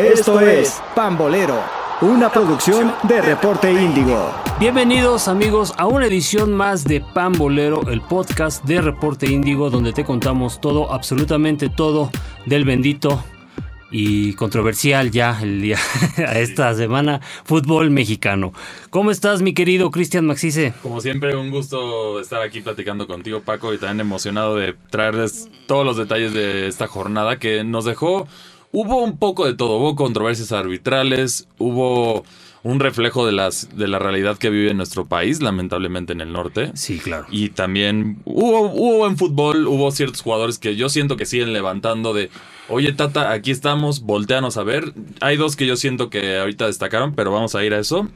Esto es Pambolero, una producción de Reporte Índigo. Bienvenidos amigos a una edición más de Pambolero, el podcast de Reporte Índigo, donde te contamos todo, absolutamente todo del bendito y controversial ya el día a esta semana fútbol mexicano. ¿Cómo estás, mi querido Cristian Maxice? Como siempre, un gusto estar aquí platicando contigo, Paco, y también emocionado de traerles todos los detalles de esta jornada que nos dejó. Hubo un poco de todo, hubo controversias arbitrales, hubo un reflejo de las de la realidad que vive nuestro país, lamentablemente en el norte. Sí, claro. Y también hubo, hubo en fútbol, hubo ciertos jugadores que yo siento que siguen levantando de, oye Tata, aquí estamos, volteanos a ver. Hay dos que yo siento que ahorita destacaron, pero vamos a ir a eso.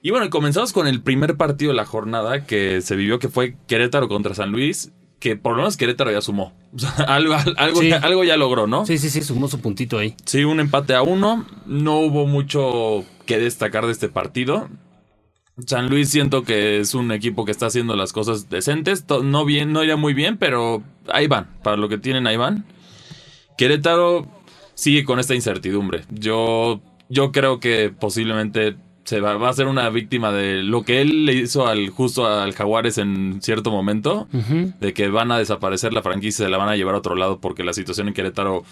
Y bueno, comenzamos con el primer partido de la jornada que se vivió, que fue Querétaro contra San Luis, que por lo menos Querétaro ya sumó. O sea, algo, algo, Sí. algo ya logró, ¿no? Sí, sí, sí, sumó su puntito ahí. Sí, un empate a uno. No hubo mucho que destacar de este partido. San Luis siento que es un equipo que está haciendo las cosas decentes. No bien, no iría muy bien, pero ahí van. Para lo que tienen, ahí van. Querétaro sigue con esta incertidumbre. Yo, yo creo que posiblemente se va, va a ser una víctima de lo que él le hizo al justo al Jaguares en cierto momento de que van a desaparecer la franquicia, se la van a llevar a otro lado porque la situación en Querétaro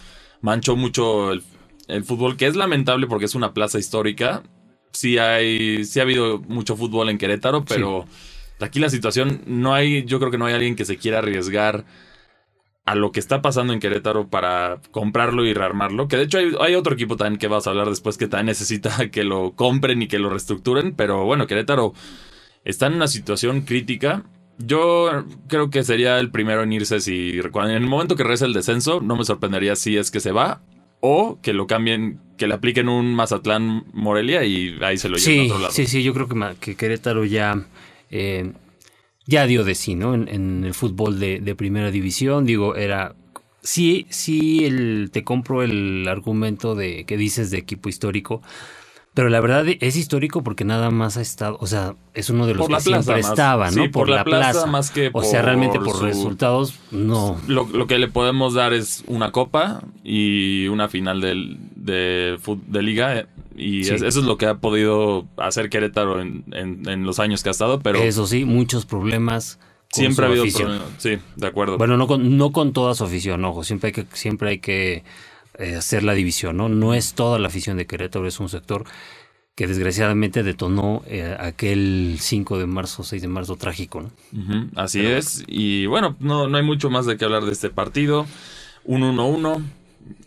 manchó mucho el, el fútbol, que es lamentable porque es una plaza histórica. Sí hay, sí ha habido mucho fútbol en Querétaro, pero aquí la situación no hay, yo creo que no hay alguien que se quiera arriesgar a lo que está pasando en Querétaro para comprarlo y rearmarlo. Que de hecho hay, hay otro equipo también que vas a hablar después que también necesita que lo compren y que lo reestructuren. Pero bueno, Querétaro está en una situación crítica. Yo creo que sería el primero en irse si cuando- en el momento que regrese el descenso, no me sorprendería si es que se va o que lo cambien, que le apliquen un Mazatlán Morelia y ahí se lo lleven Sí, a otro lado. sí, sí, yo creo que, que Querétaro ya, eh, ya dio de sí, ¿no? En, en el fútbol de, de primera división, digo, era... Sí, sí, el, te compro el argumento de que dices de equipo histórico, pero la verdad es histórico porque nada más ha estado, o sea, es uno de los Por la que siempre más. estaba, ¿no? Sí, por la plaza más que O sea, realmente por por su- resultados, no. Lo, lo que le podemos dar es una copa y una final del- de, de liga. eh, Y Sí. es- eso es lo que ha podido hacer Querétaro en, en- en los años que ha estado, pero Eso sí, muchos problemas. con siempre ha habido afición. problemas. Sí, de acuerdo. Bueno, no con, no con toda su afición, ojo, siempre hay que, siempre hay que eh, hacer la división, ¿no? No es toda la afición de Querétaro, es un sector que desgraciadamente detonó eh, aquel 5 de marzo, 6 de marzo trágico, ¿no? Así es. Y bueno, no, no hay mucho más de qué hablar de este partido. Un 1-1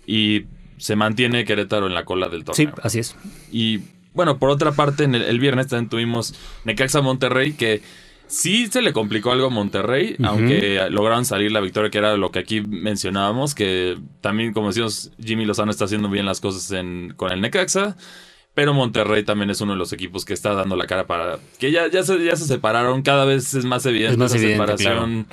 y se mantiene Querétaro en la cola del Sí, torneo. así es. Y bueno, por otra parte, en el, el viernes también tuvimos Necaxa Monterrey, que sí se le complicó algo a Monterrey, aunque lograron salir la victoria, que era lo que aquí mencionábamos, que también, como decimos, Jimmy Lozano está haciendo bien las cosas en, con el Necaxa. Pero Monterrey también es uno de los equipos que está dando la cara para. que ya, ya, se, ya se separaron. Cada vez es más evidente evidente, separación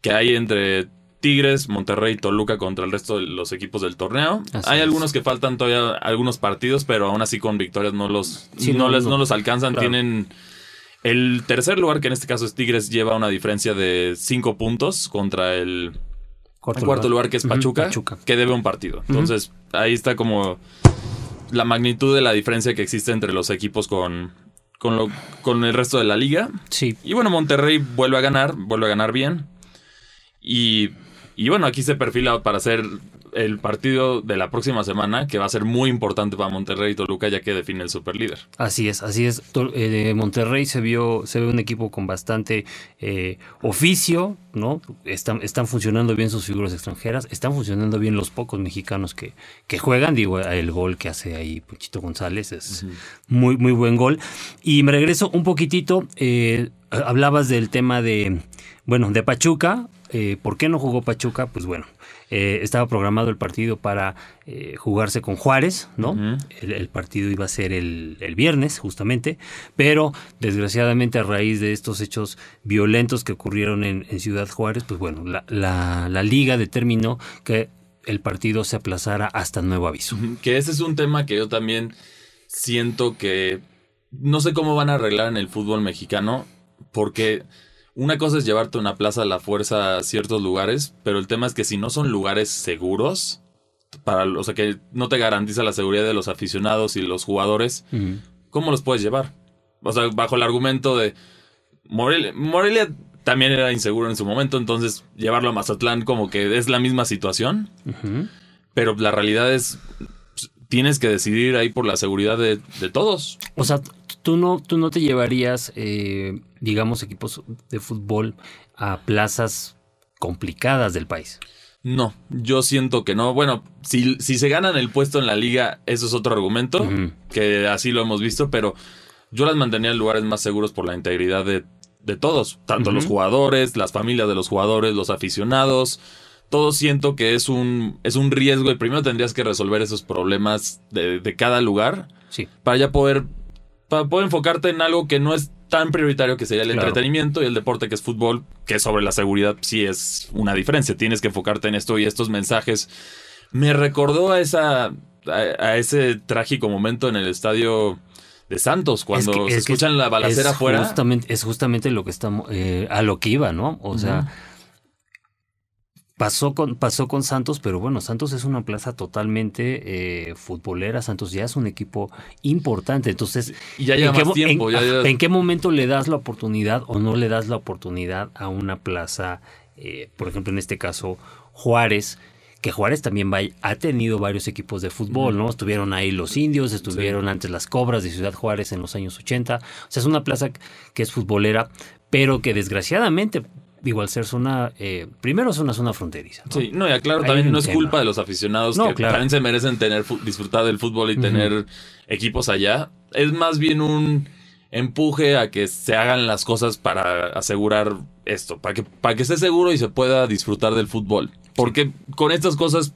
que hay entre Tigres, Monterrey y Toluca contra el resto de los equipos del torneo. Así hay es. algunos que faltan todavía algunos partidos, pero aún así con victorias no los, Sí, no, no, les, no. no los alcanzan. Claro. Tienen el tercer lugar, que en este caso es Tigres, lleva una diferencia de cinco puntos contra el cuarto, lugar, que es Pachuca, Pachuca. que debe un partido. Entonces, ahí está como la magnitud de la diferencia que existe entre los equipos con, con, lo- con el resto de la liga. Sí, Y bueno, Monterrey vuelve a ganar, vuelve a ganar bien. Y, y bueno, aquí se perfila para hacer el partido de la próxima semana, que va a ser muy importante para Monterrey y Toluca, ya que define el superlíder. Así es, así es. Eh, Monterrey se vio, se ve un equipo con bastante eh, oficio, ¿no? Están, están funcionando bien sus figuras extranjeras, están funcionando bien los pocos mexicanos que, que juegan. Digo, el gol que hace ahí Puchito González es muy, muy buen gol. Y me regreso un poquitito. eh, hablabas del tema de, bueno, de Pachuca. Eh, ¿Por qué no jugó Pachuca? Pues bueno, eh, estaba programado el partido para eh, jugarse con Juárez, ¿no? El, el partido iba a ser el, el viernes, justamente, pero desgraciadamente a raíz de estos hechos violentos que ocurrieron en, en Ciudad Juárez, pues bueno, la, la- la liga determinó que el partido se aplazara hasta nuevo aviso. Que ese es un tema que yo también siento que no sé cómo van a arreglar en el fútbol mexicano, porque una cosa es llevarte una plaza a la fuerza a ciertos lugares, pero el tema es que si no son lugares seguros, para, o sea, que no te garantiza la seguridad de los aficionados y los jugadores. ¿cómo los puedes llevar? O sea, bajo el argumento de Morelia, Morelia también era inseguro en su momento, entonces llevarlo a Mazatlán como que es la misma situación, pero la realidad es tienes que decidir ahí por la seguridad de, de todos. O sea, tú no, tú no te llevarías, eh, digamos, equipos de fútbol a plazas complicadas del país. No, yo siento que no. Bueno, si, si se ganan el puesto en la liga, eso es otro argumento, que así lo hemos visto, pero yo las mantenía en lugares más seguros por la integridad de, de todos, tanto los jugadores, las familias de los jugadores, los aficionados. Todo siento que es un, es un riesgo y primero tendrías que resolver esos problemas de, de cada lugar Sí. para ya poder, para poder enfocarte en algo que no es tan prioritario que sería el Claro. entretenimiento y el deporte que es fútbol, que sobre la seguridad sí es una diferencia. Tienes que enfocarte en esto y estos mensajes. Me recordó a esa a, a ese trágico momento en el estadio de Santos cuando Es que- se es escuchan la balacera es afuera. Justamente, es justamente lo que estamos, eh, a lo que iba, ¿no? O sea, pasó con, pasó con Santos, pero bueno, Santos es una plaza totalmente eh, futbolera. Santos ya es un equipo importante. Entonces, Y ya ¿en qué más mo- tiempo. en, ya lleva- en qué momento le das la oportunidad o no le das la oportunidad a una plaza, eh, por ejemplo, en este caso, Juárez? Que Juárez también va- ha tenido varios equipos de fútbol, ¿no? Estuvieron ahí los indios, estuvieron antes las Cobras de Ciudad Juárez en los años 80. O sea, es una plaza que es futbolera, pero que desgraciadamente, digo, al ser zona, eh, primero es una zona fronteriza. ¿no? Sí, no, y aclaro, Hay también no es tema. culpa de los aficionados No, que claro. también se merecen tener disfrutar del fútbol y tener equipos allá. Es más bien un empuje a que se hagan las cosas para asegurar esto, para que, para que esté seguro y se pueda disfrutar del fútbol. Porque con estas cosas,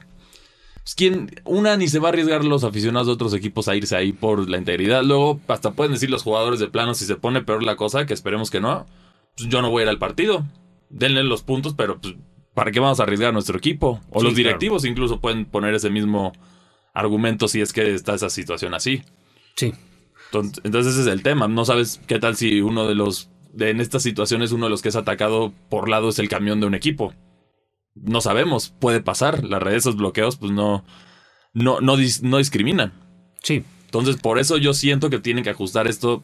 pues, ¿quién, una ni se va a arriesgar los aficionados de otros equipos a irse ahí por la integridad. Luego, hasta pueden decir los jugadores de plano, si se pone peor la cosa, que esperemos que no, pues yo no voy a ir al partido. Denle los puntos, pero pues, ¿para qué vamos a arriesgar a nuestro equipo? O Sí, los claro. directivos incluso pueden poner ese mismo argumento si es que está esa situación así. Sí. Entonces, entonces ese es el tema. No sabes qué tal si uno de los, de, en estas situaciones, uno de los que es atacado por lado es el camión de un equipo. No sabemos, puede pasar. Las redes, esos bloqueos, pues no, no, no, dis- no discriminan. Sí. Entonces, por eso yo siento que tienen que ajustar esto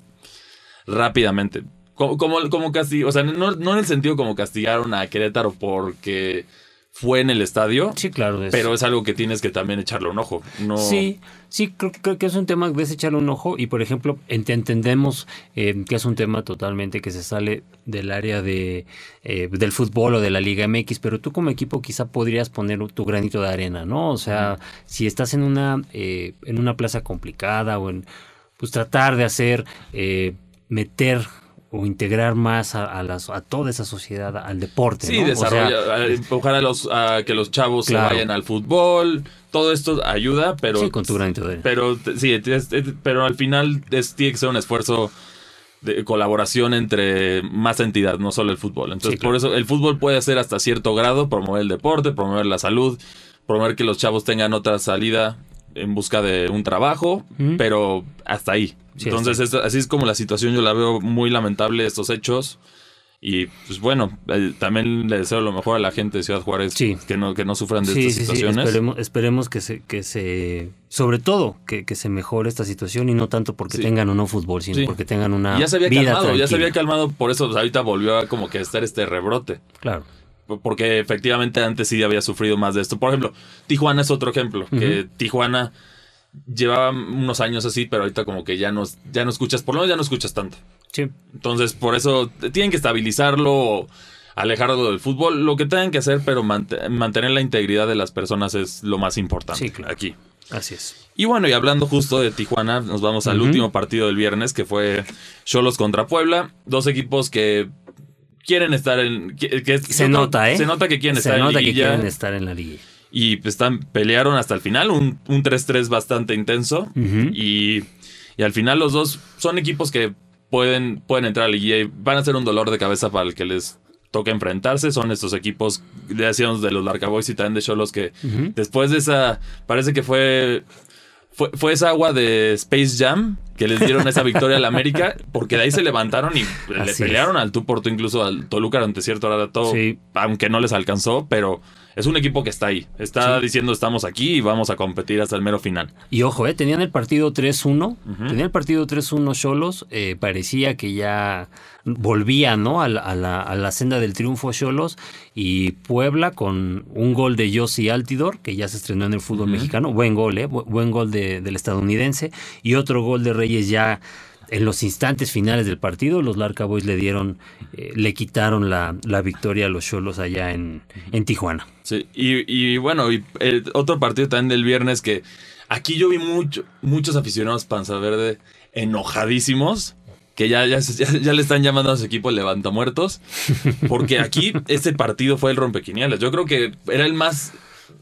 rápidamente. Como, como, como castigo, o sea, no, no en el sentido como castigaron a Querétaro porque fue en el estadio, Sí, claro. es- pero es algo que tienes que también echarle un ojo. No, Sí, sí, creo, creo que es un tema que debes echarle un ojo y, por ejemplo, ent- entendemos eh, que es un tema totalmente que se sale del área de eh, del fútbol o de la Liga MX, pero tú como equipo quizá podrías poner tu granito de arena, ¿no? O sea, si estás en una eh, en una plaza complicada o en pues tratar de hacer eh, meter o integrar más a, a las, a toda esa sociedad al deporte. Sí, ¿no? O sea, desarrolla, a empujar a los a que los chavos Claro. se vayan al fútbol, todo esto ayuda, pero sí, con tu granito de arena. pero sí, es- es- pero al final es- tiene que ser un esfuerzo de colaboración entre más entidades, no solo el fútbol. Entonces, Sí, claro. por eso el fútbol puede hacer hasta cierto grado promover el deporte, promover la salud, promover que los chavos tengan otra salida en busca de un trabajo, pero hasta ahí. Sí, Entonces, así es como la situación, yo la veo muy lamentable estos hechos. Y pues bueno, eh, también le deseo lo mejor a la gente de Ciudad Juárez Sí. que no que no sufran de Sí, estas sí, situaciones. esperemos, esperemos que se, que se, sobre todo, que, que se mejore esta situación y no tanto porque tengan o no fútbol, sino porque tengan una Y ya se había vida calmado, ya se tranquila. había calmado, por eso pues, ahorita volvió a como que estar este rebrote. Claro. Porque efectivamente antes sí había sufrido más de esto. Por ejemplo, Tijuana es otro ejemplo. Que Tijuana llevaba unos años así, pero ahorita como que ya no, ya no escuchas, por lo menos ya no escuchas tanto. Sí. Entonces, por eso tienen que estabilizarlo, o alejarlo del fútbol, lo que tengan que hacer, pero mant- mantener la integridad de las personas es lo más importante Sí, claro. aquí. Así es. Y bueno, y hablando justo de Tijuana, nos vamos al último partido del viernes, que fue Cholos contra Puebla. Dos equipos que quieren estar en... que- que- Se nota, ¿eh? Se nota que quieren Se estar nota en que liguilla. quieren estar en la liga. Y pues, están, pelearon hasta el final, un, un 3-3 bastante intenso. Y, y al final los dos son equipos que pueden, pueden entrar a la liguilla y van a ser un dolor de cabeza para el que les toca enfrentarse. Son estos equipos, ya decíamos, de los Larca Boys y también de Cholos que después de esa, parece que fue, fue, fue esa agua de Space Jam que les dieron esa victoria al América, porque de ahí se levantaron y le Así pelearon al tú por tú, incluso al Toluca durante cierto rato, Sí. aunque no les alcanzó, pero es un equipo que está ahí. Está diciendo estamos aquí y vamos a competir hasta el mero final. Y ojo, eh, tenían el partido 3-1. Tenían el partido 3-1 Cholos. Eh, parecía que ya volvía ¿no? a, la, a, la, a la senda del triunfo Cholos. Y Puebla con un gol de Yossi Altidor, que ya se estrenó en el fútbol mexicano. Buen gol, ¿eh? Buen gol de, del estadounidense. Y otro gol de Reyes ya en los instantes finales del partido, los Larca Boys le dieron, eh, le quitaron la, la, victoria a los Cholos allá en, en, Tijuana. Sí, y, bueno, y el otro partido también del viernes que aquí yo vi mucho, muchos aficionados Panza Verde enojadísimos. Que ya, ya, ya, le están llamando a su equipo levantamuertos. Porque aquí ese partido fue el rompequinielas. Yo creo que era el más.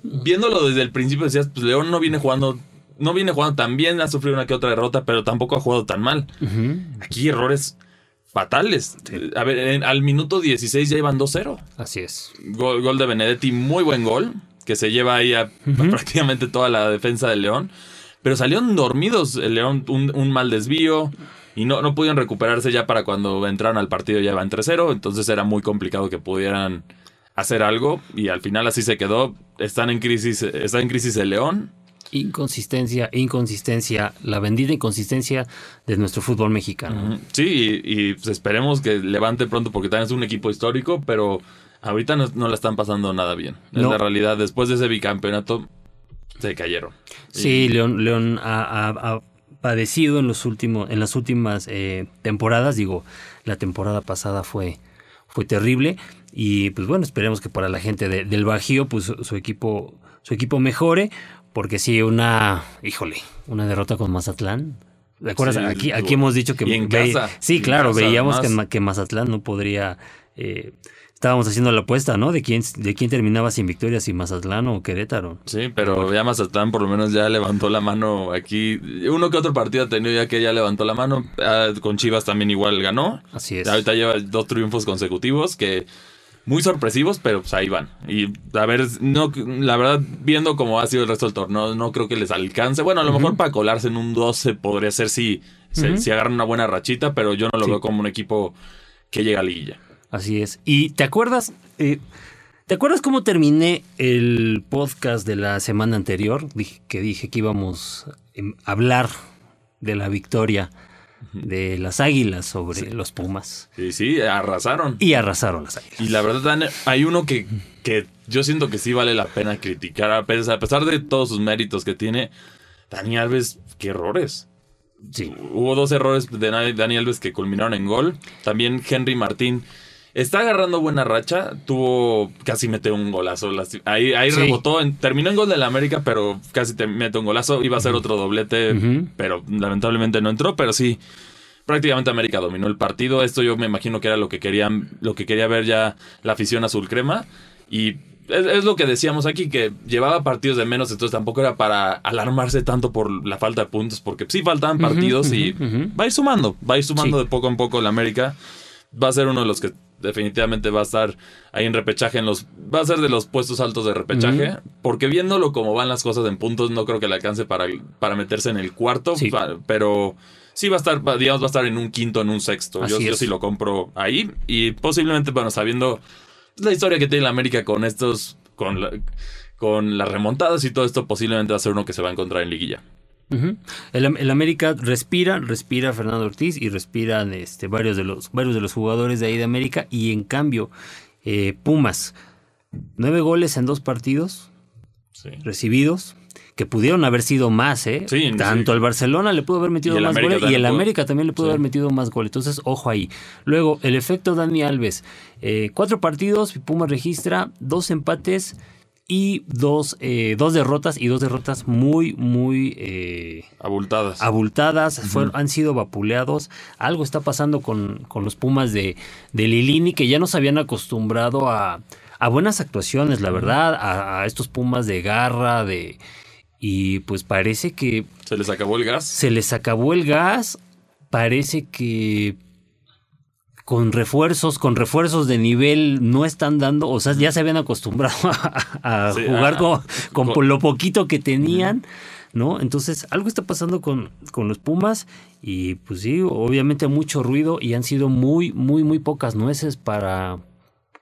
Viéndolo desde el principio, decías, pues León no viene jugando no viene jugando tan bien, ha sufrido una que otra derrota, pero tampoco ha jugado tan mal. Uh -huh. Aquí errores fatales. Sí. A ver, en, al minuto 16 ya iban 2-0. Así es. Gol, gol, de Benedetti, muy buen gol, que se lleva ahí a, uh -huh. a prácticamente toda la defensa del León. Pero salieron dormidos el León, un, un mal desvío. Y no, no pudieron recuperarse ya para cuando entraron al partido ya iban 3-0. Entonces era muy complicado que pudieran hacer algo. Y al final así se quedó. Están en crisis, está en crisis el León inconsistencia, inconsistencia, la bendita inconsistencia de nuestro fútbol mexicano. Sí, y, y pues esperemos que levante pronto porque también es un equipo histórico, pero ahorita no, no la están pasando nada bien. Es no. la realidad. Después de ese bicampeonato se cayeron. Sí, y... León, León ha, ha, ha, padecido en, los últimos, en las últimas eh, temporadas. Digo, la temporada pasada fue, fue terrible. Y pues bueno, esperemos que para la gente de, del Bajío, pues su equipo, su equipo mejore. Porque sí, una, híjole, una derrota con Mazatlán. ¿De acuerdas? Sí, aquí, aquí hemos dicho que... Y en ve, casa. Sí, claro, casa, veíamos que, que, Mazatlán no podría... Eh, estábamos haciendo la apuesta, ¿no? De quién, de quién terminaba sin victoria, si Mazatlán o Querétaro. Sí, pero ya Mazatlán por lo menos ya levantó la mano aquí. Uno que otro partido ha tenido ya que ya levantó la mano. Ah, con Chivas también igual ganó. Así es. Ahorita lleva dos triunfos consecutivos que muy sorpresivos, pero pues ahí van. Y a ver, no, la verdad, viendo cómo ha sido el resto del torneo, no creo que les alcance. Bueno, a lo uh -huh. mejor para colarse en un 12 podría ser si, uh -huh. si agarran una buena rachita, pero yo no lo sí. veo como un equipo que llega a liguilla. Así es. ¿Y te acuerdas? Eh, ¿Te acuerdas cómo terminé el podcast de la semana anterior? Dije, que dije que íbamos a hablar de la victoria de las águilas sobre sí. los Pumas. Sí, sí, arrasaron. Y arrasaron las águilas. Y la verdad, hay uno que, que yo siento que sí vale la pena criticar, a pesar, a pesar de todos sus méritos que tiene. Dani Alves, qué errores. Sí. Hubo dos errores de Dani Alves que culminaron en gol. También Henry Martín. Está agarrando buena racha. Tuvo. Casi mete un golazo. Ahí, ahí sí. rebotó. En, terminó en gol de la América, pero casi te mete un golazo. Iba a ser otro doblete, uh -huh. pero lamentablemente no entró. Pero sí, prácticamente América dominó el partido. Esto yo me imagino que era lo que querían, lo que quería ver ya la afición azul crema. Y es, es, lo que decíamos aquí, que llevaba partidos de menos, entonces tampoco era para alarmarse tanto por la falta de puntos, porque sí faltaban partidos uh -huh, y uh -huh. va a ir sumando, va a ir sumando sí. de poco en poco la América. Va a ser uno de los que definitivamente va a estar ahí en repechaje, en los va a ser de los puestos altos de repechaje, uh -huh. porque viéndolo como van las cosas en puntos, no creo que le alcance para, para meterse en el cuarto, sí. pero sí va a estar, digamos, va a estar en un quinto, en un sexto. Yo, yo, sí lo compro ahí y posiblemente, bueno, sabiendo la historia que tiene la América con estos, con, la, con las remontadas y todo esto, posiblemente va a ser uno que se va a encontrar en liguilla. Uh -huh. el, el, América respira, respira Fernando Ortiz y respiran este, varios, de los, varios de los jugadores de ahí de América. Y en cambio, eh, Pumas, nueve goles en dos partidos sí. recibidos, que pudieron haber sido más, ¿eh? Sí, Tanto sí. el Barcelona le pudo haber metido más goles y el. América también le pudo haber metido más goles. Entonces, ojo ahí. Luego, el efecto Dani Alves. Eh, cuatro partidos, Pumas registra dos empates y dos, eh, dos derrotas y dos derrotas muy, muy eh, abultadas. Abultadas, uh -huh. fueron, han sido vapuleados. Algo está pasando con, con los Pumas de, de Lilini que ya nos habían acostumbrado a, a buenas actuaciones, la verdad, a, a, estos Pumas de garra, de... Y pues parece que... ¿Se les acabó el gas? Se les acabó el gas. Parece que con refuerzos, con refuerzos de nivel no están dando, o sea, ya se habían acostumbrado a, a sí, jugar ah, con, con, con, lo poquito que tenían, ¿no? Entonces, algo está pasando con, con los Pumas y pues sí, obviamente mucho ruido y han sido muy, muy, muy pocas nueces para,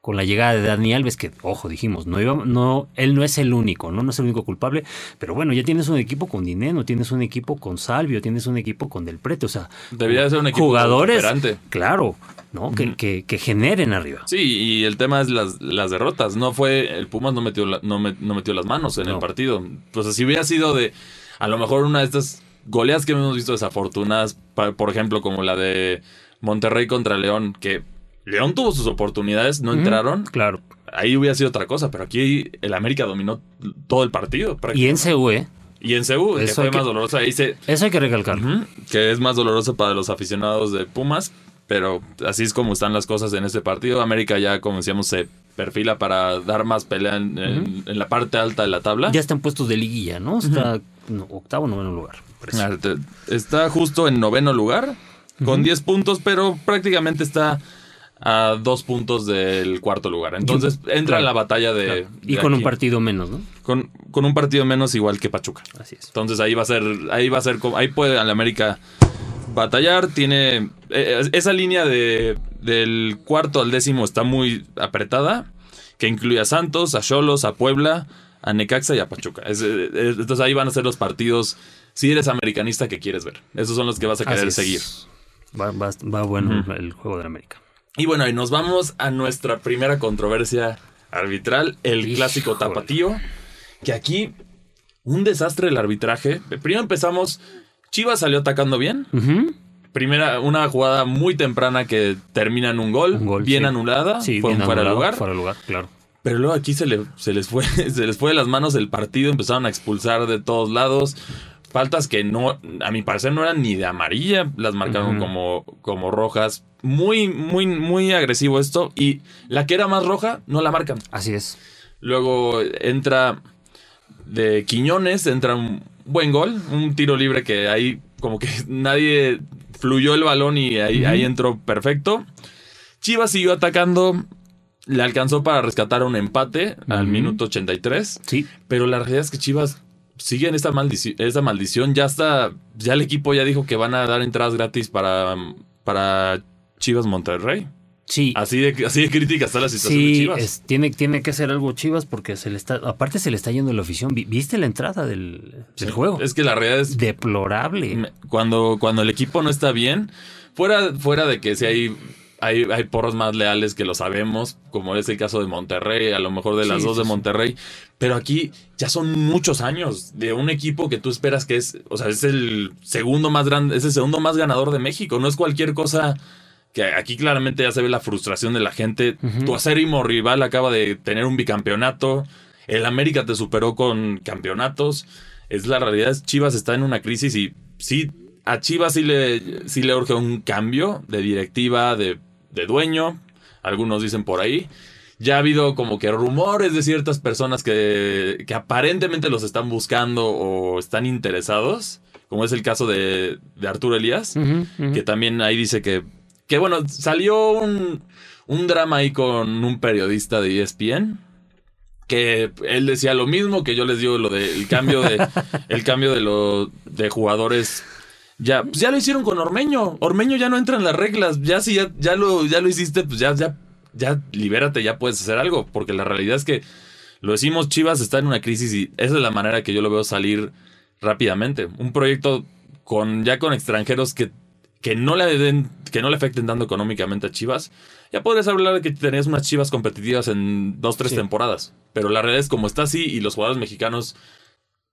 con la llegada de Dani Alves, que, ojo, dijimos, no iba, no, él no es el único, ¿no? No es el único culpable, pero bueno, ya tienes un equipo con dinero, tienes un equipo con Salvio, tienes un equipo con Del Prete, o sea, Debería ser un equipo jugadores, claro, ¿no? Que, que, que generen arriba. Sí, y el tema es las, las derrotas. No fue, el Pumas no metió, la- no, me- no metió las manos en No. el partido. Pues si hubiera sido de, a lo mejor una de estas goleadas que hemos visto desafortunadas, por ejemplo, como la de Monterrey contra León, que León tuvo sus oportunidades, no entraron. Claro. Ahí hubiera sido otra cosa, pero aquí el América dominó todo el partido. Y en CU, ¿eh? Y en Ceú, que Eso fue que- más dolorosa. Ahí se, Eso hay que recalcarlo. Ujú, que es más doloroso para los aficionados de Pumas, pero así es como están las cosas en este partido. América ya, como decíamos, se perfila para dar más pelea en, en- en la parte alta de la tabla. Ya están puestos de liguilla, ¿no? Está no, octavo, noveno lugar. parece. Ah, Está justo en noveno lugar, con 10 puntos, pero prácticamente está a dos puntos del cuarto lugar. Entonces entra Claro, en la batalla de... Claro. Y de con un partido menos, ¿no? Con, con un partido menos igual que Pachuca. Así es. Entonces ahí va a ser, ahí va a ser, como- ahí puede el América batallar. Tiene eh, esa línea de del cuarto al décimo está muy apretada, que incluye a Santos, a Cholos, a Puebla, a Necaxa y a Pachuca. Es, eh, entonces ahí van a ser los partidos. Si eres americanista que quieres ver, esos son los que vas a querer seguir. Va, va- va bueno el juego de América. Y bueno, y nos vamos a nuestra primera controversia arbitral, el Híjole. clásico tapatío. Que aquí, un desastre el arbitraje. Primero empezamos, Chivas salió atacando bien. Primera, una jugada muy temprana que termina en un gol, Un gol, bien sí. anulada, Sí, fue un bien fuera de lugar. Fuera lugar, claro. Pero luego aquí se, le, se les fue, se les fue de las manos el partido, empezaron a expulsar de todos lados. Faltas que no, a mi parecer no eran ni de amarilla, las marcaron como, como rojas. Muy, muy, muy agresivo esto. Y la que era más roja, no la marcan. Así es. Luego entra de Quiñones, entra un buen gol, un tiro libre que ahí como que nadie fluyó el balón y ahí, ahí entró perfecto. Chivas siguió atacando, le alcanzó para rescatar un empate al minuto 83, Sí. pero la realidad es que Chivas sigue en esta, maldici- esta maldición, ya está, ya el equipo ya dijo que van a dar entradas gratis para, para Chivas Monterrey. Sí. Así de, así de crítica está la situación de Sí, Chivas. es- tiene, tiene que ser algo Chivas porque se le está, aparte se le está yendo la afición. Vi- ¿Viste la entrada del, del juego? Es que la realidad es Deplorable. Cuando, cuando el equipo no está bien, fuera, fuera de que si hay, hay, hay porros más leales que lo sabemos, como es el caso de Monterrey, a lo mejor de las Sí, dos de. Monterrey, pero aquí ya son muchos años de un equipo que tú esperas que es, o sea, es el segundo más grande, es el segundo más ganador de México, no es cualquier cosa que aquí claramente ya se ve la frustración de la gente. Tu acérrimo rival acaba de tener un bicampeonato, el América te superó con campeonatos es la realidad. Chivas está en una crisis y sí, a Chivas sí le, sí le urge un cambio de directiva, de, de dueño. Algunos dicen por ahí. Ya ha habido como que rumores de ciertas personas que, que aparentemente los están buscando o están interesados, como es el caso de, de Arturo Elías, que también ahí dice que, que bueno, salió un, un drama ahí con un periodista de ESPN que él decía lo mismo que yo les digo lo del cambio de el cambio de lo de jugadores. Ya pues ya lo hicieron con Ormeño. Ormeño ya no entra en las reglas. Ya si ya, ya lo ya lo hiciste pues ya ya ya libérate ya puedes hacer algo. Porque la realidad es que lo decimos Chivas está en una crisis y esa es la manera que yo lo veo salir rápidamente. Un proyecto con ya con extranjeros que que no le den que no le afecten tanto económicamente a Chivas ya podrías hablar de que tenías unas Chivas competitivas en dos tres Sí. temporadas pero la realidad es como está así y los jugadores mexicanos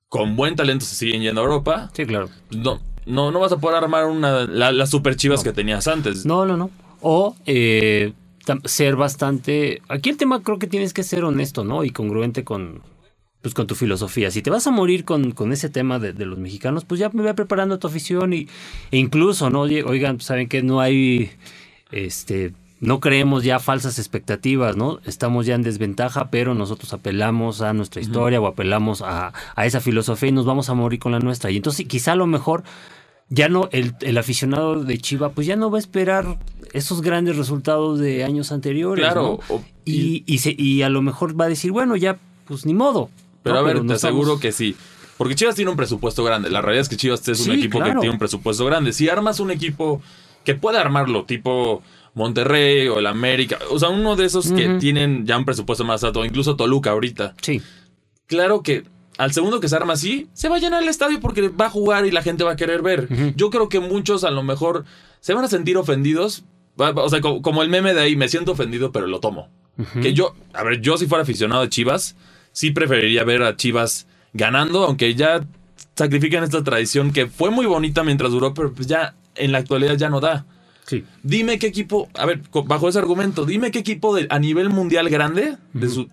con buen talento se siguen yendo a Europa Sí, claro. no no no vas a poder armar una la- las super Chivas No. que tenías antes No, no, no. O eh, ser bastante. Aquí el tema creo que tienes que ser honesto, ¿no? Y congruente con. Pues con tu filosofía. Si te vas a morir con, con ese tema de, de los mexicanos, pues ya me voy preparando tu afición y, e incluso, ¿no? Oigan, saben que no hay. Este. No creemos ya falsas expectativas, ¿no? Estamos ya en desventaja, pero nosotros apelamos a nuestra historia o apelamos a, a esa filosofía y nos vamos a morir con la nuestra. Y entonces quizá a lo mejor ya no, el, el aficionado de Chiva, pues ya no va a esperar esos grandes resultados de años anteriores. Claro, ¿no? o- y, y, se- y a lo mejor va a decir, bueno, ya, pues ni modo. Pero ¿no? a ver, te estamos- aseguro que sí. Porque Chivas tiene un presupuesto grande. La realidad es que Chivas es un equipo que tiene un presupuesto grande. Si armas un equipo que puede armarlo, tipo Monterrey o el América. O sea, uno de esos que tienen ya un presupuesto más alto, incluso Toluca ahorita. Sí. Claro que al segundo que se arma así, se va a llenar el estadio porque va a jugar y la gente va a querer ver. Yo creo que muchos a lo mejor se van a sentir ofendidos. O sea, como el meme de ahí, me siento ofendido, pero lo tomo. Que yo, a ver, yo si fuera aficionado de Chivas, sí preferiría ver a Chivas ganando, aunque ya sacrifican esta tradición que fue muy bonita mientras duró, pero pues ya en la actualidad ya no da. Sí. Dime qué equipo, a ver, bajo ese argumento, dime qué equipo de, a nivel mundial grande de su,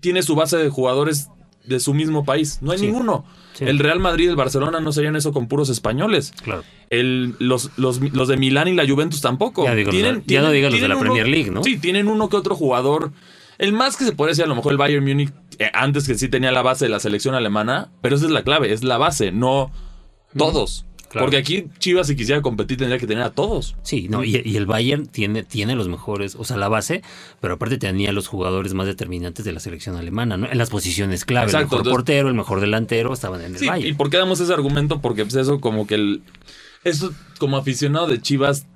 tiene su base de jugadores de su mismo país. No hay ninguno. El Real Madrid y el Barcelona no serían eso con puros españoles. Claro. El, los, los, de Milán y la Juventus tampoco. Ya, no digan los de la Premier League, ¿no? Sí, tienen uno que otro jugador. El más que se puede decir a lo mejor el Bayern Múnich, eh, antes que sí tenía la base de la selección alemana, pero esa es la clave, es la base, no todos. Porque aquí Chivas, si quisiera competir, tendría que tener a todos. Sí, no, y, el Bayern tiene, tiene los mejores, o sea, la base, pero aparte tenía los jugadores más determinantes de la selección alemana, ¿no? En las posiciones clave. el mejor portero, el mejor delantero, estaban en el sí, ¿Y por qué damos ese argumento? Porque pues, eso, como que el. Eso, como aficionado de Chivas,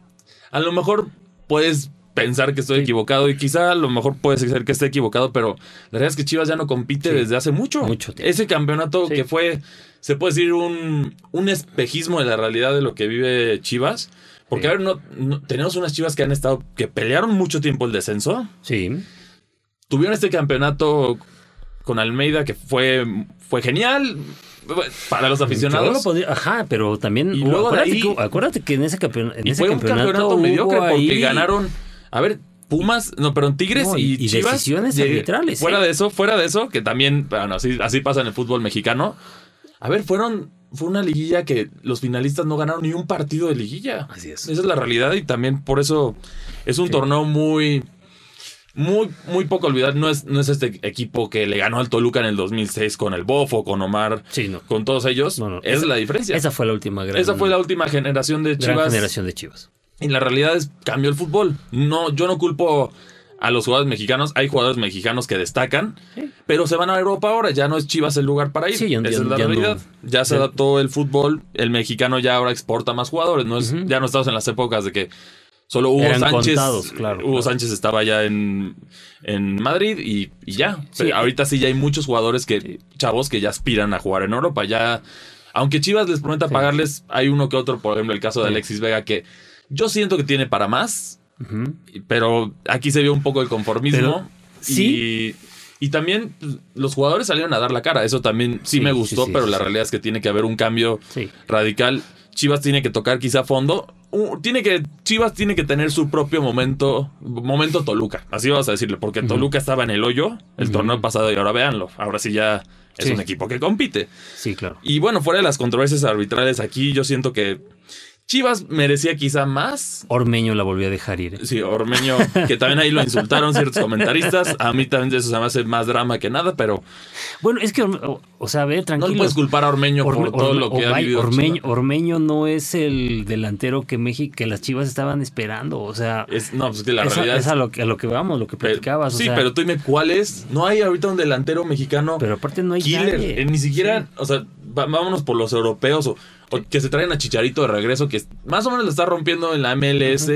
a lo mejor puedes pensar que estoy equivocado y quizá a lo mejor puede ser que esté equivocado, pero la verdad es que Chivas ya no compite desde hace mucho. Mucho tiempo. Ese campeonato que fue, se puede decir, un, un, espejismo de la realidad de lo que vive Chivas. Porque, a ver, no, tenemos unas Chivas que han estado, que pelearon mucho tiempo el descenso. Sí. Tuvieron este campeonato con Almeida que fue, fue genial para los aficionados. ajá, pero también. Y luego acuérdate, que, en ese, campeonato. En ese fue un campeonato, mediocre porque ganaron a ver, Pumas, no, pero Tigres y, y, Chivas. decisiones arbitrales. Fuera ¿eh? de eso, fuera de eso, que también, bueno, así, así pasa en el fútbol mexicano. A ver, fueron. Fue una liguilla que los finalistas no ganaron ni un partido de liguilla. Así es. Esa es la realidad y también por eso es un torneo muy. Muy, muy poco olvidar. No es, no es este equipo que le ganó al Toluca en el 2006 con el Bofo, con Omar, con todos ellos. No, es la diferencia. Esa fue la última gran, Esa fue la última generación de Chivas. generación de Chivas. Y la realidad es, cambió el fútbol. No, yo no culpo a los jugadores mexicanos. Hay jugadores mexicanos que destacan, pero se van a Europa ahora. Ya no es Chivas el lugar para ir. Sí, Esa es la realidad. ya se adaptó el fútbol. El mexicano ya ahora exporta más jugadores. No es, Ya no estamos en las épocas de que solo Hugo Sánchez. claro, Hugo Sánchez estaba ya en, en Madrid y, ya. ahorita sí ya hay muchos jugadores que, chavos, que ya aspiran a jugar en Europa. Ya. Aunque Chivas les prometa pagarles, hay uno que otro, por ejemplo, el caso de Alexis Vega, que yo siento que tiene para más, pero aquí se vio un poco el conformismo. sí. Y, también pues, los jugadores salieron a dar la cara. Eso también sí, me gustó, pero la realidad es que tiene que haber un cambio radical. Chivas tiene que tocar quizá fondo. tiene que, Chivas tiene que tener su propio momento, momento Toluca. Así vas a decirle, porque Toluca estaba en el hoyo el torneo pasado y ahora véanlo. Ahora sí ya es un equipo que compite. Sí, claro. Y bueno, fuera de las controversias arbitrales, aquí yo siento que Chivas merecía quizá más. Ormeño la volvió a dejar ir. ¿eh? Sí, Ormeño, que también ahí lo insultaron ciertos comentaristas. A mí también eso se me hace más drama que nada, pero. Bueno, es que, o, sea, a ver, tranquilo. No puedes culpar a Ormeño por todo lo que ha vivido. Ormeño, Ormeño no es el delantero que México, que las Chivas estaban esperando. O sea. Es, no, pues que la realidad es. a lo que, a lo que vamos, lo que platicabas. sí, pero tú dime cuál es. No hay ahorita un delantero mexicano. Pero aparte no hay killer. Eh, ni siquiera, o sea, vámonos por los europeos o que se traen a Chicharito de regreso, que más o menos lo está rompiendo en la MLS.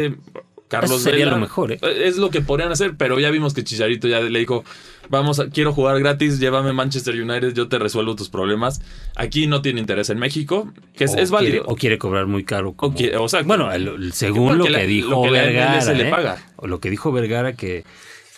Carlos sería lo mejor, ¿eh? Es lo que podrían hacer, pero ya vimos que Chicharito ya le dijo, vamos, quiero jugar gratis, llévame Manchester United, yo te resuelvo tus problemas. Aquí no tiene interés en México, que es, válido. o quiere cobrar muy caro. o, sea, bueno, según lo que dijo Vergara, le ¿eh? paga. O lo que dijo Vergara, que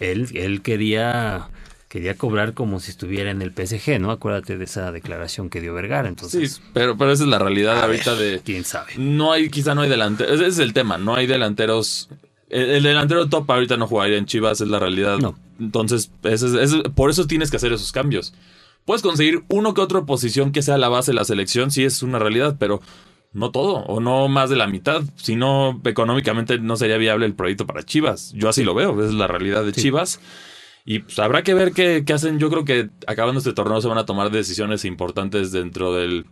él, él quería quería cobrar como si estuviera en el PSG, ¿no? Acuérdate de esa declaración que dio Vergara, entonces. Sí, pero, pero esa es la realidad ahorita de. Quién sabe. No hay, quizá no hay delanteros. Ese es el tema, no hay delanteros. El, delantero top ahorita no jugaría en Chivas, es la realidad. No. Entonces, por eso tienes que hacer esos cambios. Puedes conseguir uno que otra posición que sea la base de la selección, sí es una realidad, pero no todo, o no más de la mitad. Si no, económicamente no sería viable el proyecto para Chivas. Yo así lo veo, es la realidad de Chivas. Y pues habrá que ver qué, hacen. Yo creo que acabando este torneo se van a tomar decisiones importantes dentro del,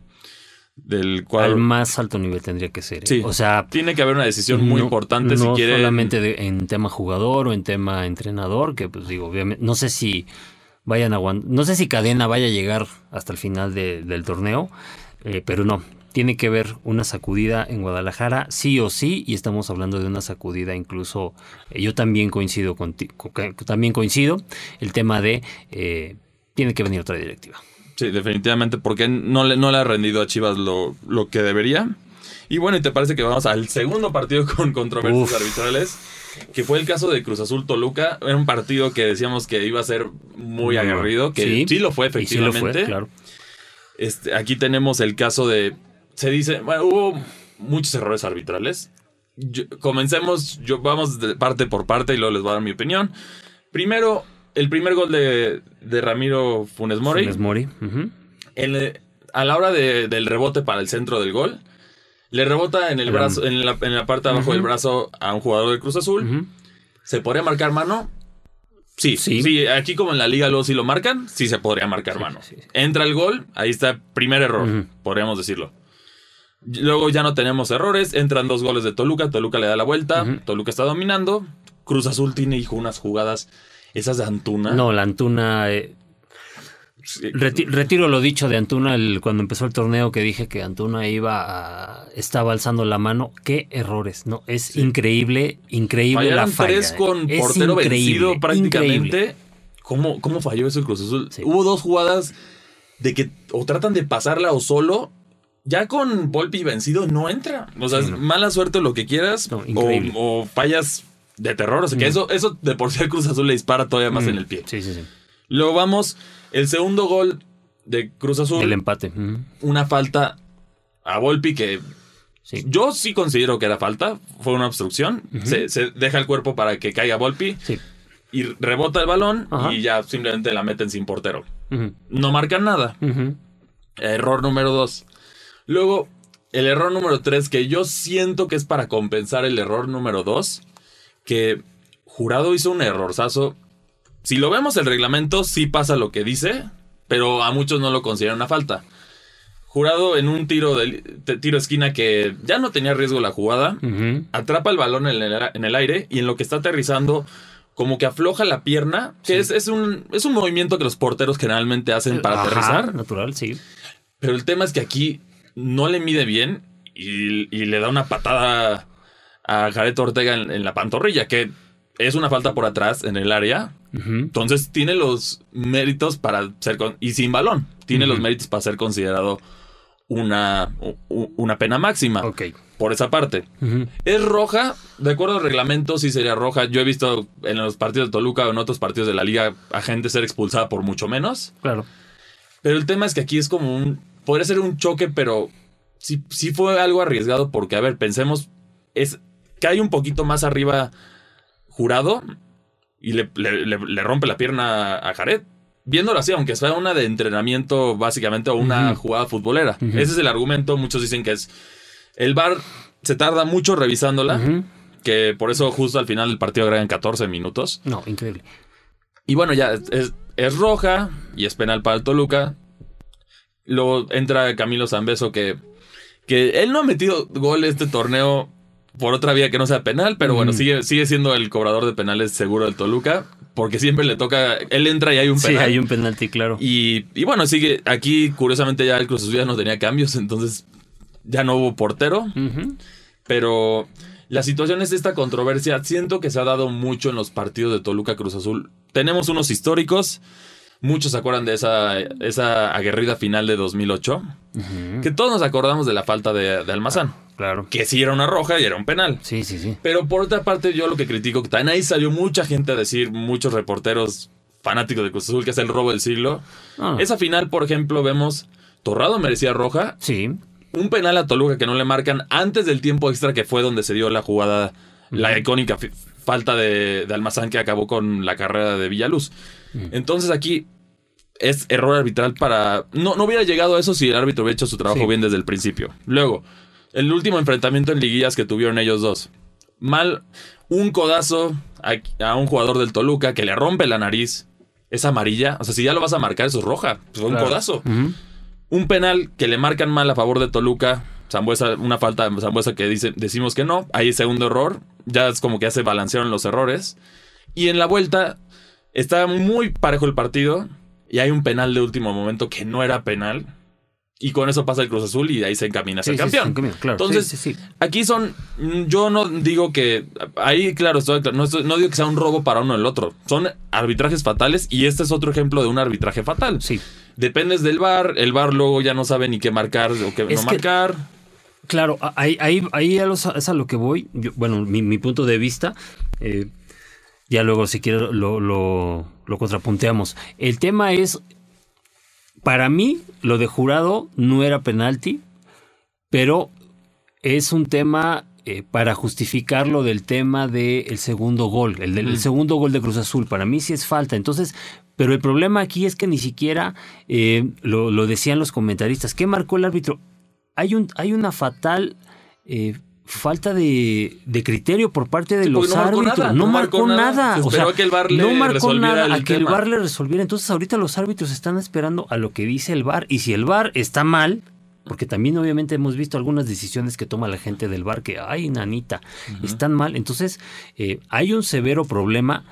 del cual... Al más alto nivel tendría que ser. ¿eh? Sí, o sea, tiene que haber una decisión muy importante si quiere. No solamente en tema jugador o en tema entrenador, que pues digo, obviamente, no sé si vayan a no sé si Cadena vaya a llegar hasta el final del torneo, eh, pero no. Tiene que ver una sacudida en Guadalajara, sí o sí, y estamos hablando de una sacudida incluso, eh, yo también coincido contigo, también coincido, el tema de eh, tiene que venir otra directiva. Sí, definitivamente, porque no le, no le ha rendido a Chivas lo, lo que debería. Y bueno, ¿y te parece que vamos al segundo partido con controversias arbitrales? Que fue el caso de Cruz Azul Toluca. Era un partido que decíamos que iba a ser muy aguerrido, que sí, lo fue efectivamente. claro. Este, aquí tenemos el caso de. Se dice. Bueno, hubo muchos errores arbitrales. comencemos, yo, vamos de parte por parte y luego les voy a dar mi opinión. Primero, el primer gol de, de Ramiro Funes Mori. Funes Mori. a la hora del rebote para el centro del gol, le rebota en el brazo, en la, en la parte de abajo del brazo a un jugador del Cruz Azul. ¿Se podría marcar mano? Sí, sí, sí. Aquí como en la liga luego si lo marcan, sí se podría marcar mano. Entra el gol, ahí está primer error, podríamos decirlo. Luego ya no tenemos errores, entran dos goles de Toluca, Toluca le da la vuelta, Toluca está dominando, Cruz Azul tiene hijo unas jugadas esas de Antuna. No, la Antuna. Eh, retiro lo dicho de Antuna el, cuando empezó el torneo que dije que Antuna iba a, estaba alzando la mano. Qué errores, ¿no? Es increíble, increíble la falla. tres con portero vencido prácticamente. ¿Cómo, ¿Cómo, falló eso el Cruz Azul? Hubo dos jugadas de que o tratan de pasarla o solo. Ya con Volpi vencido no entra. O sea, mala suerte lo que quieras. o, o fallas de terror. O sea, que eso, eso de por sí al Cruz Azul le dispara todavía más en el pie. Sí, sí, sí. Luego vamos, el segundo gol de Cruz Azul. El empate. Una falta a Volpi que yo sí considero que era falta. Fue una obstrucción. se, deja el cuerpo para que caiga Volpi. Sí. Y rebota el balón y ya simplemente la meten sin portero. No marcan nada. Error número dos. Luego, el error número tres, que yo siento que es para compensar el error número dos que Jurado hizo un errorzazo. Si lo vemos el reglamento, sí pasa lo que dice, pero a muchos no lo consideran una falta. Jurado en un tiro de tiro esquina que ya no tenía riesgo la jugada, atrapa el balón en el, aire y en lo que está aterrizando como que afloja la pierna, que es, un, es un movimiento que los porteros generalmente hacen para aterrizar. Natural, sí. Pero el tema es que aquí no le mide bien y, y le da una patada a Jared Ortega en, la pantorrilla, que es una falta por atrás en el área. Entonces tiene los méritos para ser. y sin balón, tiene los méritos para ser considerado una, una pena máxima. Ok. Por esa parte. Es roja, de acuerdo al reglamento, sí sería roja. Yo he visto en los partidos de Toluca o en otros partidos de la liga a gente ser expulsada por mucho menos. Claro. Pero el tema es que aquí es como un. Podría ser un choque, pero sí, sí fue algo arriesgado porque, a ver, pensemos. Es, cae un poquito más arriba jurado y le, rompe la pierna a Jared. Viéndolo así, aunque sea una de entrenamiento básicamente o una jugada futbolera. Ese es el argumento. Muchos dicen que es... El VAR se tarda mucho revisándola. Que por eso justo al final del partido agregan 14 minutos. No, increíble. Y bueno, ya es, es roja y es penal para el Toluca. Luego entra Camilo Zambeso que, que él no ha metido gol este torneo por otra vía que no sea penal, pero bueno, sigue, sigue siendo el cobrador de penales seguro del Toluca, porque siempre le toca, él entra y hay un penal. Sí, hay un penalti, claro. Y, y bueno, sigue, aquí curiosamente ya el Cruz Azul ya no tenía cambios, entonces ya no hubo portero, pero la situación es esta controversia, siento que se ha dado mucho en los partidos de Toluca Cruz Azul. Tenemos unos históricos, muchos se acuerdan de esa, esa aguerrida final de 2008, que todos nos acordamos de la falta de, de Almazán. Claro. Que sí era una roja y era un penal. Sí, sí, sí. Pero por otra parte, yo lo que critico, que también ahí salió mucha gente a decir, muchos reporteros fanáticos de Cruz Azul, que es el robo del siglo. Ah. Esa final, por ejemplo, vemos, Torrado merecía roja. Sí. Un penal a Toluca que no le marcan antes del tiempo extra que fue donde se dio la jugada, la icónica falta de, Almazán que acabó con la carrera de Villaluz. Entonces aquí es error arbitral para... No, no hubiera llegado a eso si el árbitro hubiera hecho su trabajo bien desde el principio. Luego, el último enfrentamiento en liguillas que tuvieron ellos dos. Mal, un codazo a, un jugador del Toluca que le rompe la nariz. Es amarilla. O sea, si ya lo vas a marcar, eso es roja. Pues un codazo. Un penal que le marcan mal a favor de Toluca. Zambuesa, una falta de Zambuesa que dice, decimos que no. Ahí segundo error. Ya es como que ya se balancearon los errores. Y en la vuelta está muy parejo el partido. Y hay un penal de último momento que no era penal Y con eso pasa el Cruz Azul y ahí se encamina a ser Sí, sí, campeón. claro. Entonces, Sí, sí, sí. aquí son. mm, Yo no digo que. Ahí, claro, estoy, no, estoy- no digo que sea un robo para uno o el otro. Son arbitrajes fatales y este es otro ejemplo de un arbitraje fatal. Sí. Dependes del VAR, el VAR luego ya no sabe ni qué marcar o qué Es no que- marcar. Claro, ahí, ahí, ahí a los- es a lo que voy. Yo- bueno, mi, mi punto de vista. eh, ya luego, si quieres, lo, lo, lo contrapunteamos. El tema es. Para mí, lo de jurado no era penalti, pero es un tema eh, para justificar lo del tema del segundo gol, el del el segundo gol de Cruz Azul. Para mí sí es falta. Entonces, pero el problema aquí es que ni siquiera eh, lo, lo decían los comentaristas. ¿Qué marcó el árbitro? Hay, un, hay una fatal eh, falta de, de criterio por parte de Sí, los no árbitros. nada, no, marcó, nada. nada. Se O sea, que el VAR le no marcó nada el a que el. VAR le resolviera. Entonces ahorita los árbitros están esperando a lo que dice el VAR. Y si el VAR está mal, porque también obviamente hemos visto algunas decisiones que toma la gente del VAR que, ay, nanita, están mal. Entonces eh, hay un severo problema,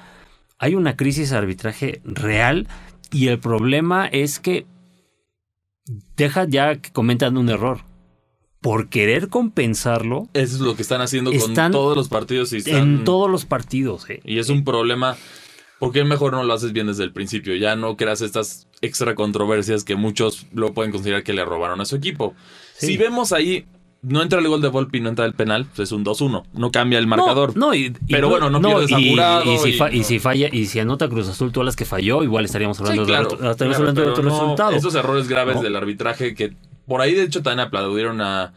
hay una crisis de arbitraje real y el problema es que deja ya que comentan un error. Por querer compensarlo Eso es lo que están haciendo Están con todos los partidos y están- en todos los partidos. eh. Y es un problema. ¿Por qué mejor no lo haces bien desde el principio? Ya no creas estas extra controversias que muchos lo pueden considerar que le robaron a su equipo. Sí. Si vemos ahí, no entra el gol de Volpi, no entra el penal, pues es un 2-1. No cambia el marcador. No, no, y- y Pero bueno, no pierdes a y, y si y- fa- y si falla, y si anota Cruz Azul todas las que falló, igual estaríamos Sí, hablando claro, de otro, estaríamos claro, hablando de otro no, resultado. Esos errores graves No. del arbitraje que por ahí de hecho también aplaudieron a...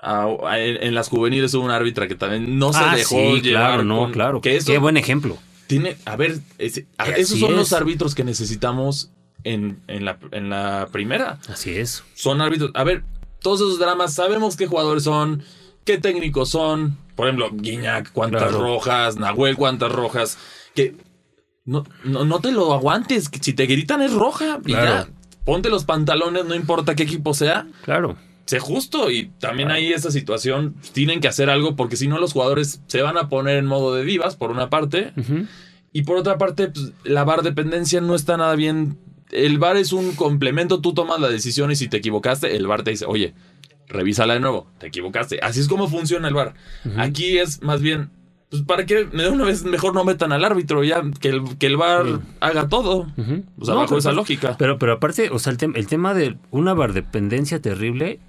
a- a- en, las juveniles hubo un árbitra que también no se ah, dejó sí, llevar claro, no, con- claro. que eso Qué buen ejemplo. tiene a ver, ese- a- Así esos son es. los árbitros que necesitamos en, en la, en la primera Así es. son árbitros. A ver, todos esos dramas, sabemos qué jugadores son, qué técnicos son. Por ejemplo, Guiñac, cuántas Claro. rojas, Nahuel, cuántas rojas. Que no, no, no te lo aguantes. Si te gritan es roja. Claro. Ponte los pantalones, no importa qué equipo sea. Claro. Sé justo. Y también ahí esa situación tienen que hacer algo porque si no los jugadores se van a poner en modo de divas, por una parte. Y por otra parte, pues, la VAR dependencia no está nada bien. El VAR es un complemento, tú tomas la decisión y si te equivocaste, el VAR te dice, oye, revísala de nuevo, te equivocaste. Así es como funciona el VAR. Aquí es más bien, pues para que de una vez mejor no metan al árbitro, ya que el, que el Sí. haga todo. O sea, No, bajo esa lógica. Pero, pero aparte, o sea, el, tem- el tema de una bardependencia terrible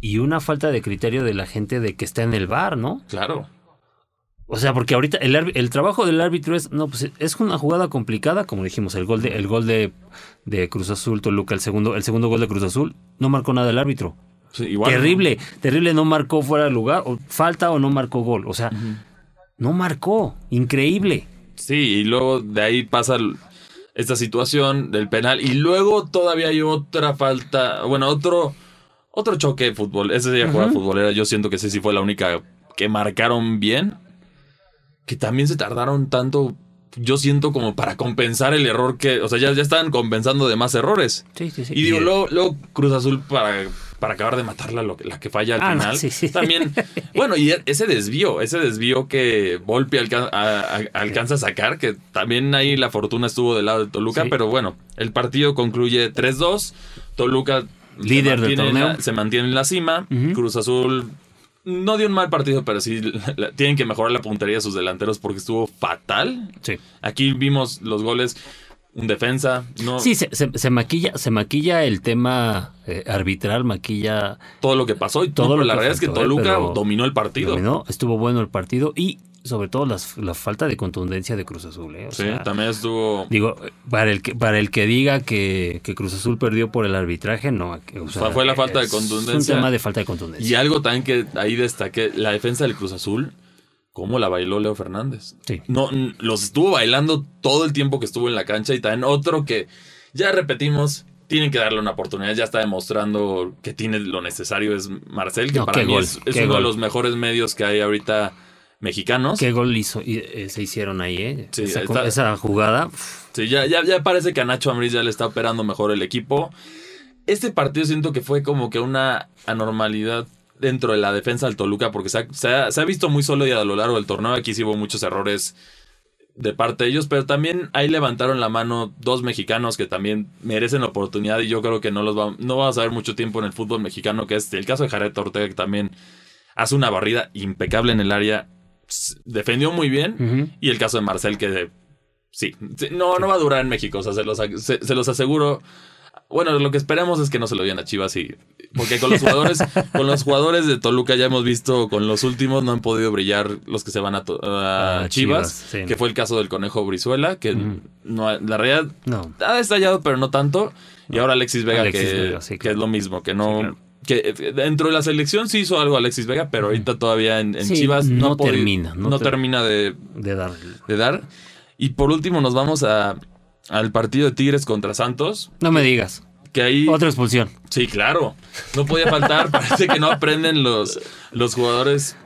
y una falta de criterio de la gente de que está en el bar, ¿no? claro. O sea, porque ahorita el, el trabajo del árbitro es, no, pues es una jugada complicada, como dijimos, el gol de, el gol de, de Cruz Azul, Toluca, el segundo, el segundo gol de Cruz Azul, no marcó nada el árbitro. Sí, igual, terrible, terrible, no marcó fuera de lugar, o falta o no marcó gol. O sea, no marcó, increíble. Sí, y luego de ahí pasa esta situación del penal y luego todavía hay otra falta, bueno, otro otro choque de fútbol. Ese día jugada futbolera, yo siento que ese sí fue la única que marcaron bien. Que también se tardaron tanto, yo siento como para compensar el error que, o sea, ya, ya estaban compensando de más errores. Sí, sí, sí. Y digo, luego, luego Cruz Azul para, para acabar de matarla, lo la que falla al Ah, no, final. sí, sí. También, bueno, y ese desvío, ese desvío que Volpi alca- a- a- alcanza a sacar, que también ahí la fortuna estuvo del lado de Toluca, Sí. pero bueno, el partido concluye 3-2. Toluca Líder del torneo. la- se mantiene en la cima. Cruz Azul no dio un mal partido, pero sí la- la- tienen que mejorar la puntería de sus delanteros porque estuvo fatal. Sí. Aquí vimos los goles, un defensa, no Sí, se, se- se maquilla, se maquilla el tema eh, arbitral, maquilla todo lo que pasó y Todo todo lo la que verdad es que eh, Toluca pero dominó el partido. dominó, estuvo bueno el partido y sobre todo las- la falta de contundencia de Cruz Azul. ¿eh? O Sí, sea, también estuvo Digo, para el que, para el que diga que, que Cruz Azul perdió por el arbitraje, no. que, o sea, Fue la falta de es contundencia. un tema de falta de contundencia. Y algo también que ahí destaqué, la defensa del Cruz Azul, cómo la bailó Leo Fernández. Sí. No, los estuvo bailando todo el tiempo que estuvo en la cancha y también otro que ya repetimos, tienen que darle una oportunidad, ya está demostrando que tiene lo necesario, es Marcel, que No, para mí gol, es, uno de los mejores medios que hay ahorita mexicanos. ¿Qué gol hizo, eh, se hicieron ahí, eh? Sí, esa, está- esa jugada. Sí, ya, ya, ya parece que a Nacho Ambriz ya le está operando mejor el equipo. Este partido siento que fue como que una anormalidad dentro de la defensa del Toluca porque se ha, se ha- se ha visto muy sólido a lo largo del torneo. Aquí sí hubo muchos errores de parte de ellos, pero también ahí levantaron la mano dos mexicanos que también merecen la oportunidad y yo creo que no los va, no vamos a ver mucho tiempo en el fútbol mexicano, que es el caso de Jared Ortega, que también hace una barrida impecable en el área, defendió muy bien, y el caso de Marcel, que sí, no, no va a durar en México, o sea, se los, se los aseguro. Bueno, lo que esperamos es que no se lo digan a Chivas y porque con los jugadores, con los jugadores de Toluca ya hemos visto con los últimos no han podido brillar los que se van a, Chivas, Chivas, sí. que fue el caso del conejo Brizuela, que no la realidad No. ha estallado pero no tanto y ahora Alexis Vega Alexis que, Vega, sí, que claro. es lo mismo, que no Sí, claro. que eh, dentro de la selección sí hizo algo Alexis Vega, pero ahorita todavía en, en Chivas no, termina, no no ter- termina de, De dar. de dar. Y por último nos vamos a, al partido de Tigres contra Santos, No me digas. que ahí... Otra expulsión. Sí, claro. No podía faltar. Parece que no aprenden los, los jugadores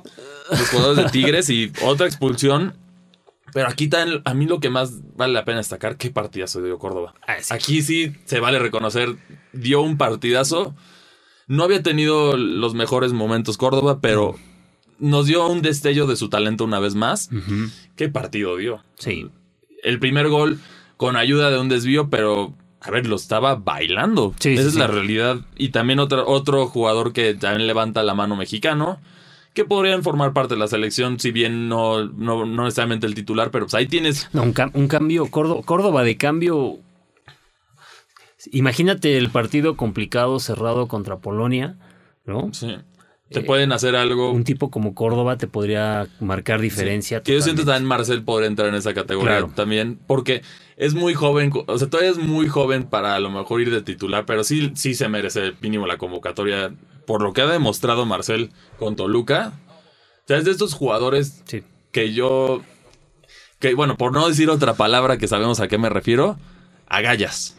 los jugadores de Tigres y otra expulsión. Pero aquí también, a mí lo que más vale la pena destacar, qué partidazo dio Córdoba. Ah, sí. Aquí sí se vale reconocer, dio un partidazo. No había tenido los mejores momentos Córdoba, pero nos dio un destello de su talento una vez más. ¿Qué partido dio? Sí. el primer gol con ayuda de un desvío, pero a ver, lo estaba bailando. Sí, Esa sí, es sí. la realidad. Y también otro, otro jugador que también levanta la mano mexicano, que podrían formar parte de la selección, si bien no, no, no necesariamente el titular, pero pues ahí tienes. No, un, cam- un cambio, Córdoba, Córdoba de cambio. Imagínate el partido complicado cerrado contra Polonia, ¿no? Sí, te pueden hacer algo. Un tipo como Córdoba te podría marcar diferencia. Que yo siento también Marcel podría entrar en esa categoría Claro. también, porque es muy joven, o sea, todavía es muy joven para a lo mejor ir de titular, pero sí, sí se merece mínimo la convocatoria por lo que ha demostrado Marcel con Toluca. O sea, es de estos jugadores Sí. que yo, que bueno, por no decir otra palabra que sabemos a qué me refiero, agallas.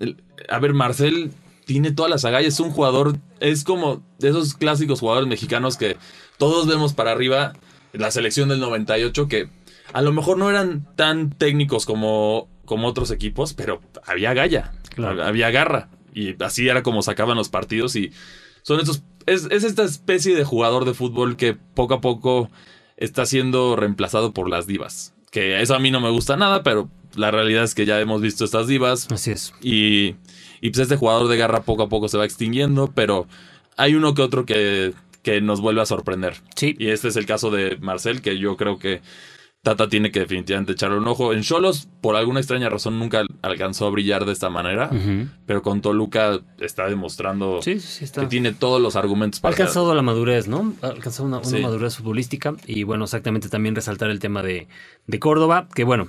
El- A ver, Marcel tiene todas las agallas, es un jugador, es como de esos clásicos jugadores mexicanos que todos vemos para arriba, la selección del 98, que a lo mejor no eran tan técnicos como, como otros equipos, pero había galla, Claro. había garra, y así era como sacaban los partidos y son estos, es, es esta especie de jugador de fútbol que poco a poco está siendo reemplazado por las divas, que eso a mí no me gusta nada, pero la realidad es que ya hemos visto estas divas, Así es. y, y pues este jugador de garra poco a poco se va extinguiendo, pero hay uno que otro que, que nos vuelve a sorprender. Sí. Y este es el caso de Marcel, que yo creo que Tata tiene que definitivamente echarle un ojo. En Cholos, por alguna extraña razón, nunca alcanzó a brillar de esta manera, pero con Toluca está demostrando Sí, sí, está. que tiene todos los argumentos Ha para... alcanzado la madurez, ¿no? Ha alcanzado una, una Sí. madurez futbolística. Y bueno, exactamente también resaltar el tema de, de Córdoba, que bueno,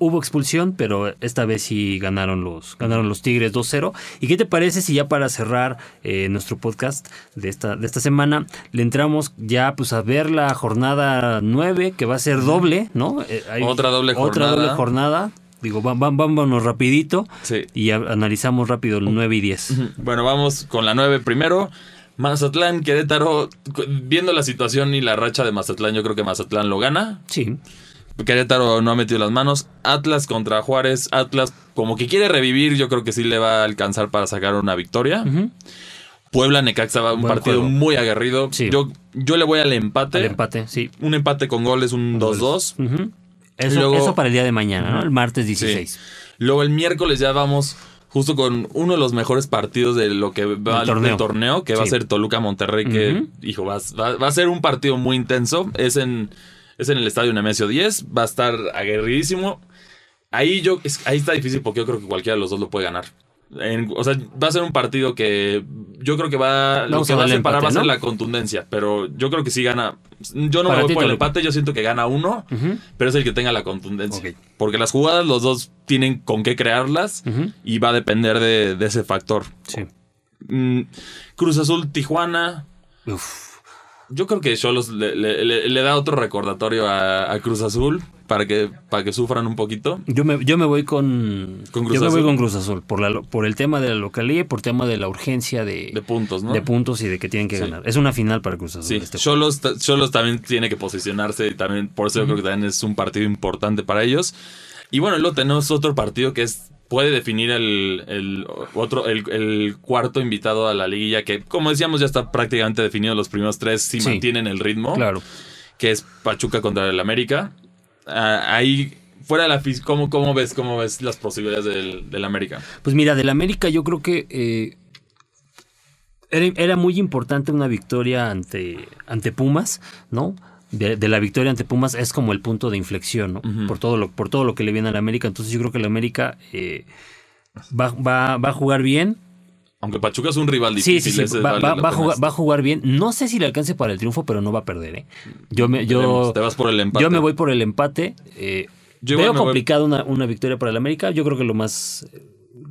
hubo expulsión, pero esta vez sí ganaron los, ganaron los Tigres 2-0. ¿Y qué te parece si ya para cerrar eh, nuestro podcast de esta, de esta semana, le entramos ya pues a ver la jornada 9, que va a ser doble, ¿no? Eh, hay Otra doble Otra jornada. doble jornada. Digo, vámonos rapidito Sí. y analizamos rápido el 9 y 10. Bueno, vamos con la 9 primero. Mazatlán, Querétaro, viendo la situación y la racha de Mazatlán, yo creo que Mazatlán lo gana. Sí. Querétaro no ha metido las manos. Atlas contra Juárez. Atlas, como que quiere revivir, yo creo que sí le va a alcanzar para sacar una victoria. Puebla Necaxa va un Buen partido juego. muy aguerrido. Sí. Yo, yo le voy al empate. El empate, sí. Un empate con goles, un 2-2. Ujú. Eso, Luego- eso para el día de mañana, ¿no? El martes 16. Sí. Luego el miércoles ya vamos justo con uno de los mejores partidos de lo que va Del torneo. que va a ser Toluca Monterrey, que hijo, va, va- va a ser un partido muy intenso. Es en, es en el estadio Nemesio 10, va a estar aguerridísimo. Ahí yo es- ahí está difícil porque yo creo que cualquiera de los dos lo puede ganar. En- o sea, va a ser un partido que yo creo que va lo que a va a separar va a ser ¿no? la contundencia, pero yo creo que sí gana. Yo no Para me voy por el empate, yo siento que gana uno, pero es el que tenga la contundencia. Porque las jugadas los dos tienen con qué crearlas y va a depender de, de ese factor. Sí. Mm, Cruz Azul, Tijuana. Uf. Yo creo que Cholos le, le- le- le da otro recordatorio a, a Cruz Azul para que, para que sufran un poquito. Yo me, yo me voy con, Con Cruz yo me voy Azul. con Cruz Azul por, la, por el tema de la localía y por tema de la urgencia de, De puntos, ¿no? de puntos y de que tienen que Sí. ganar. Es una final para Cruz Azul. Sí, este. Cholos, ta- Cholos también tiene que posicionarse y también por eso yo creo que también es un partido importante para ellos. Y bueno, luego tenemos otro partido que es puede definir el, el otro el, el cuarto invitado a la liguilla que como decíamos ya está prácticamente definido los primeros tres si Sí. mantienen el ritmo Claro. que es Pachuca contra el América. Ah, ahí fuera de la ¿cómo, cómo ves cómo ves las posibilidades del, del América? Pues mira, del América yo creo que eh, era, era muy importante una victoria ante, ante Pumas, ¿no? De, de la victoria ante Pumas es como el punto de inflexión, ¿no? por, todo lo, por todo lo que le viene al América. Entonces yo creo que el América eh, va, va, va a jugar bien. Aunque Pachuca es un rival Sí, difícil. sí, sí. ese Va, vale va- la a jugar, va a jugar bien. No sé si le alcance para el triunfo, pero no va a perder, ¿eh? Yo me, yo, Veremos. Te vas por el empate. yo me voy por el empate. eh, Yo veo me voy- complicado una, una victoria para el América. Yo creo que lo más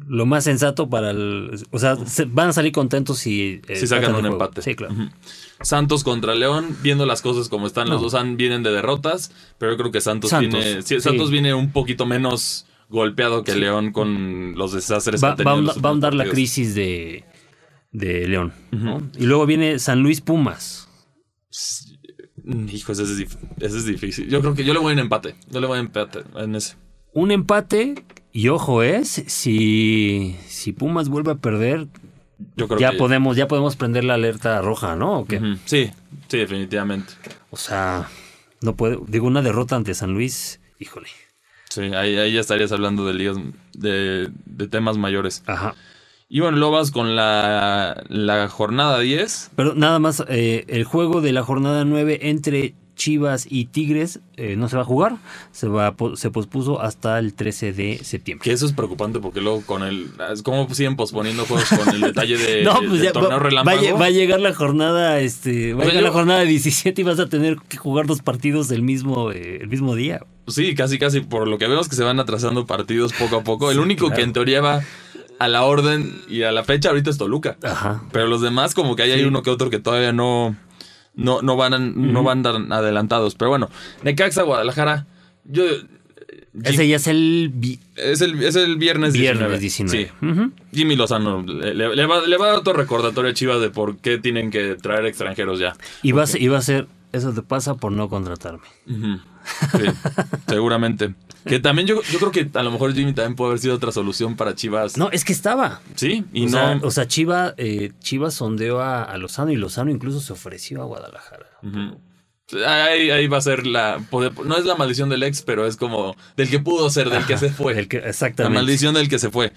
lo más sensato para el... O sea, se- van a salir contentos si... eh, Si sacan un empate. Sí, claro. Santos contra León, viendo las cosas como están, los dos han- vienen de derrotas, pero yo creo que Santos, Santos, viene. sí. Santos viene un poquito menos golpeado que León con los desastres Va, que ha va tenido a va a últimos la crisis de, de León. ¿no? Y luego viene San Luis Pumas. Hijo, ese es, ese es difícil. Yo creo que yo le voy en empate. Yo le voy en empate en ese. Un empate y ojo es, si, si Pumas vuelve a perder, Yo creo ya que podemos, ya podemos prender la alerta roja, ¿no? ¿O qué? Ujú. Sí, sí, definitivamente. O sea, no puede, digo, una derrota ante San Luis, híjole. Sí, ahí, ahí ya estarías hablando de ligas, de, de temas mayores. Ajá. Y bueno, luego vas con la, la jornada 10. Pero nada más, eh, el juego de la jornada 9 entre Chivas y Tigres eh, no se va a jugar, se va se pospuso hasta el 13 de septiembre. Que eso es preocupante porque luego con el... Es como siguen posponiendo juegos con el detalle de, No, pues ya torneo va, va a relámpago. lle- va a llegar la jornada, este, va O a sea, llegar la jornada 17 y vas a tener que jugar dos partidos el mismo, eh, el mismo día. Sí, casi, casi. Por lo que vemos que se van atrasando partidos poco a poco. El único claro. que en teoría va a la orden y a la fecha ahorita es Toluca. Ajá. Pero los demás como que hay Sí. uno que otro que todavía no, no, no van, a- no van tan adelantados. Pero bueno, Necaxa, Guadalajara. Yo... Ese ya es el Es el, es el viernes 19. viernes 19. Sí. Jimmy Lozano le, va, le va a dar otro recordatorio a Chivas de por qué tienen que traer extranjeros ya. Y va, a ser, y va a ser, eso te pasa por no contratarme. Ujú. Sí, seguramente. Que también yo, yo creo que a lo mejor Jimmy también puede haber sido otra solución para Chivas. No, es que estaba. Sí, y o, no. sea, o sea, Chiva, eh, Chivas sondeó a, a Lozano y Lozano incluso se ofreció a Guadalajara. Ahí, ahí va a ser la. No es la maldición del ex, pero es como del que pudo ser, del que se fue. El que- la exactamente. maldición del que se fue.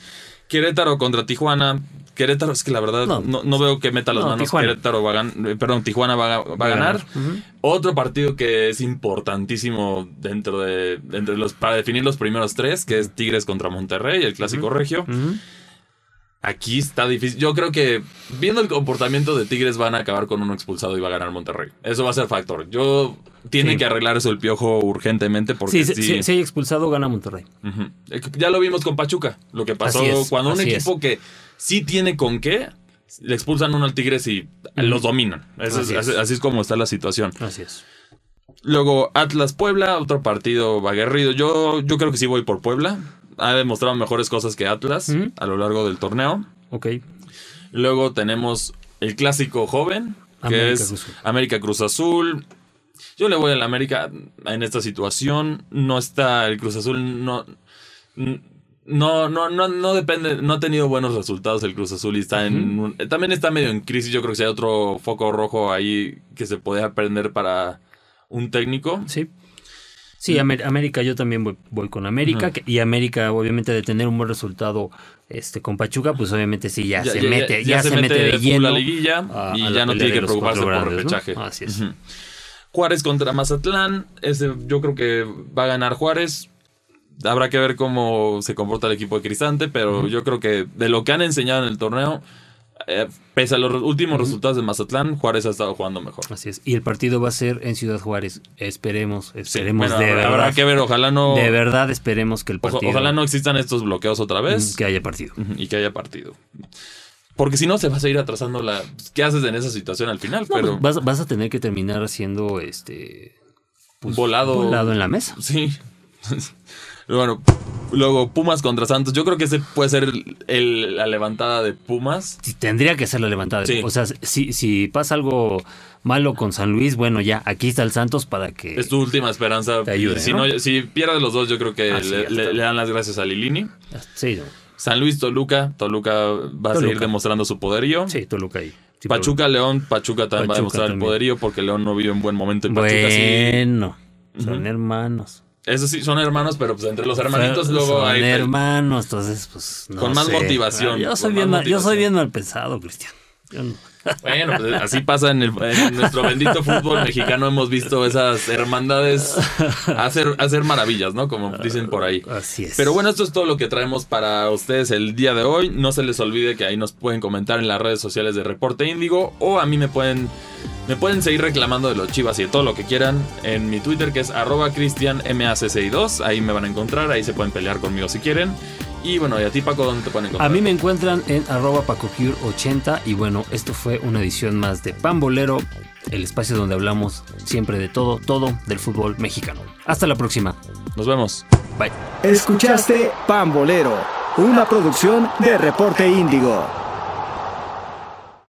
Querétaro contra Tijuana. Querétaro, es que la verdad no, No. no, veo que meta las No, manos. Tijuana. Querétaro va a ganar. Perdón, Tijuana va, a- va a ganar. Otro partido que es importantísimo dentro de, entre los, para definir los primeros tres, que es Tigres contra Monterrey, el clásico regio. Aquí está difícil. Yo creo que viendo el comportamiento de Tigres van a acabar con uno expulsado y va a ganar Monterrey. Eso va a ser factor. Yo tienen Sí. que arreglar eso el piojo urgentemente porque Sí, sí. si, hay expulsado, gana Monterrey. Eh, Ya lo vimos con Pachuca. Lo que pasó es, cuando un equipo que sí tiene con qué le expulsan uno al Tigres y los dominan. Es- es. así es como está la situación. Así es. Luego Atlas Puebla, otro partido aguerrido. Yo, yo creo que sí voy por Puebla. Ha demostrado mejores cosas que Atlas a lo largo del torneo. Ok. Luego tenemos el clásico joven, que América es Cruz. América Cruz Azul. Yo le voy al América en esta situación. No está el Cruz Azul, no. No, no, no, no depende, no ha tenido buenos resultados el Cruz Azul y está en un- también está medio en crisis. Yo creo que si hay otro foco rojo ahí que se puede aprender para un técnico. Sí. Sí, Amer- América, yo también voy, voy con América. que- y América, obviamente, de tener un buen resultado este, con Pachuca, pues obviamente sí, ya, se mete, ya, se, mete, de lleno. la liguilla a- y a ya no tiene que preocuparse por grandes, ¿no? repechaje. Así es. Ujú. Juárez contra Mazatlán. Ese yo creo que va a ganar Juárez. Habrá que ver cómo se comporta el equipo de Cristante, pero yo creo que de lo que han enseñado en el torneo, eh, pese a los últimos resultados de Mazatlán, Juárez ha estado jugando mejor. Así es. Y el partido va a ser en Ciudad Juárez. Esperemos, Sí, esperemos bueno, de habrá, verdad. habrá que ver, ojalá no, De verdad esperemos que el partido. ojalá no existan estos bloqueos otra vez. Que haya partido. Y que haya partido. Porque si no, se va a seguir atrasando la. ¿Qué haces en esa situación al final? No, pero pues vas, vas a tener que terminar haciendo este. pues, volado. volado en la mesa. Sí. bueno, luego Pumas contra Santos. Yo creo que ese puede ser el- el- la levantada de Pumas. Sí, Tendría que ser la levantada. Sí. O sea, si, si pasa algo malo con San Luis, bueno, ya, aquí está el Santos para que. Es tu última esperanza. Te ayude, si, ¿no? no, si pierdes los dos, yo creo que Ah, le, dan las gracias a Lilini. Sí, no. San Luis, Toluca. Toluca va a seguir demostrando su poderío. sí, Toluca ahí. Sí, Pachuca, León. Pachuca también va a demostrar el poderío porque León no vive un buen momento. Y Pachuca sí. Bueno, son hermanos. Eso sí, son hermanos, pero pues entre los hermanitos Son- luego son hay... hermanos, entonces pues no Con más sé. motivación, Yo soy bien, mal- yo soy motivación. bien mal pensado, Cristian. Yo no- Bueno, pues así pasa en, el- en nuestro bendito fútbol mexicano. Hemos visto esas hermandades hacer, hacer maravillas, ¿no? Como dicen por ahí. Así es. Pero bueno, esto es todo lo que traemos para ustedes el día de hoy. No se les olvide que ahí nos pueden comentar en las redes sociales de Reporte Índigo o a mí me pueden, me pueden seguir reclamando de los chivas y de todo lo que quieran en mi Twitter que es arroba cristianmac62. Ahí me van a encontrar, ahí se pueden pelear conmigo si quieren. Y bueno, y a ti Paco, ¿dónde te pueden encontrar? A mí me encuentran en arroba pacocure80 y bueno, esto fue una edición más de Pambolero, el espacio donde hablamos siempre de todo, todo del fútbol mexicano. Hasta la próxima. Nos vemos. Bye. Escuchaste Pambolero, una producción de Reporte Índigo.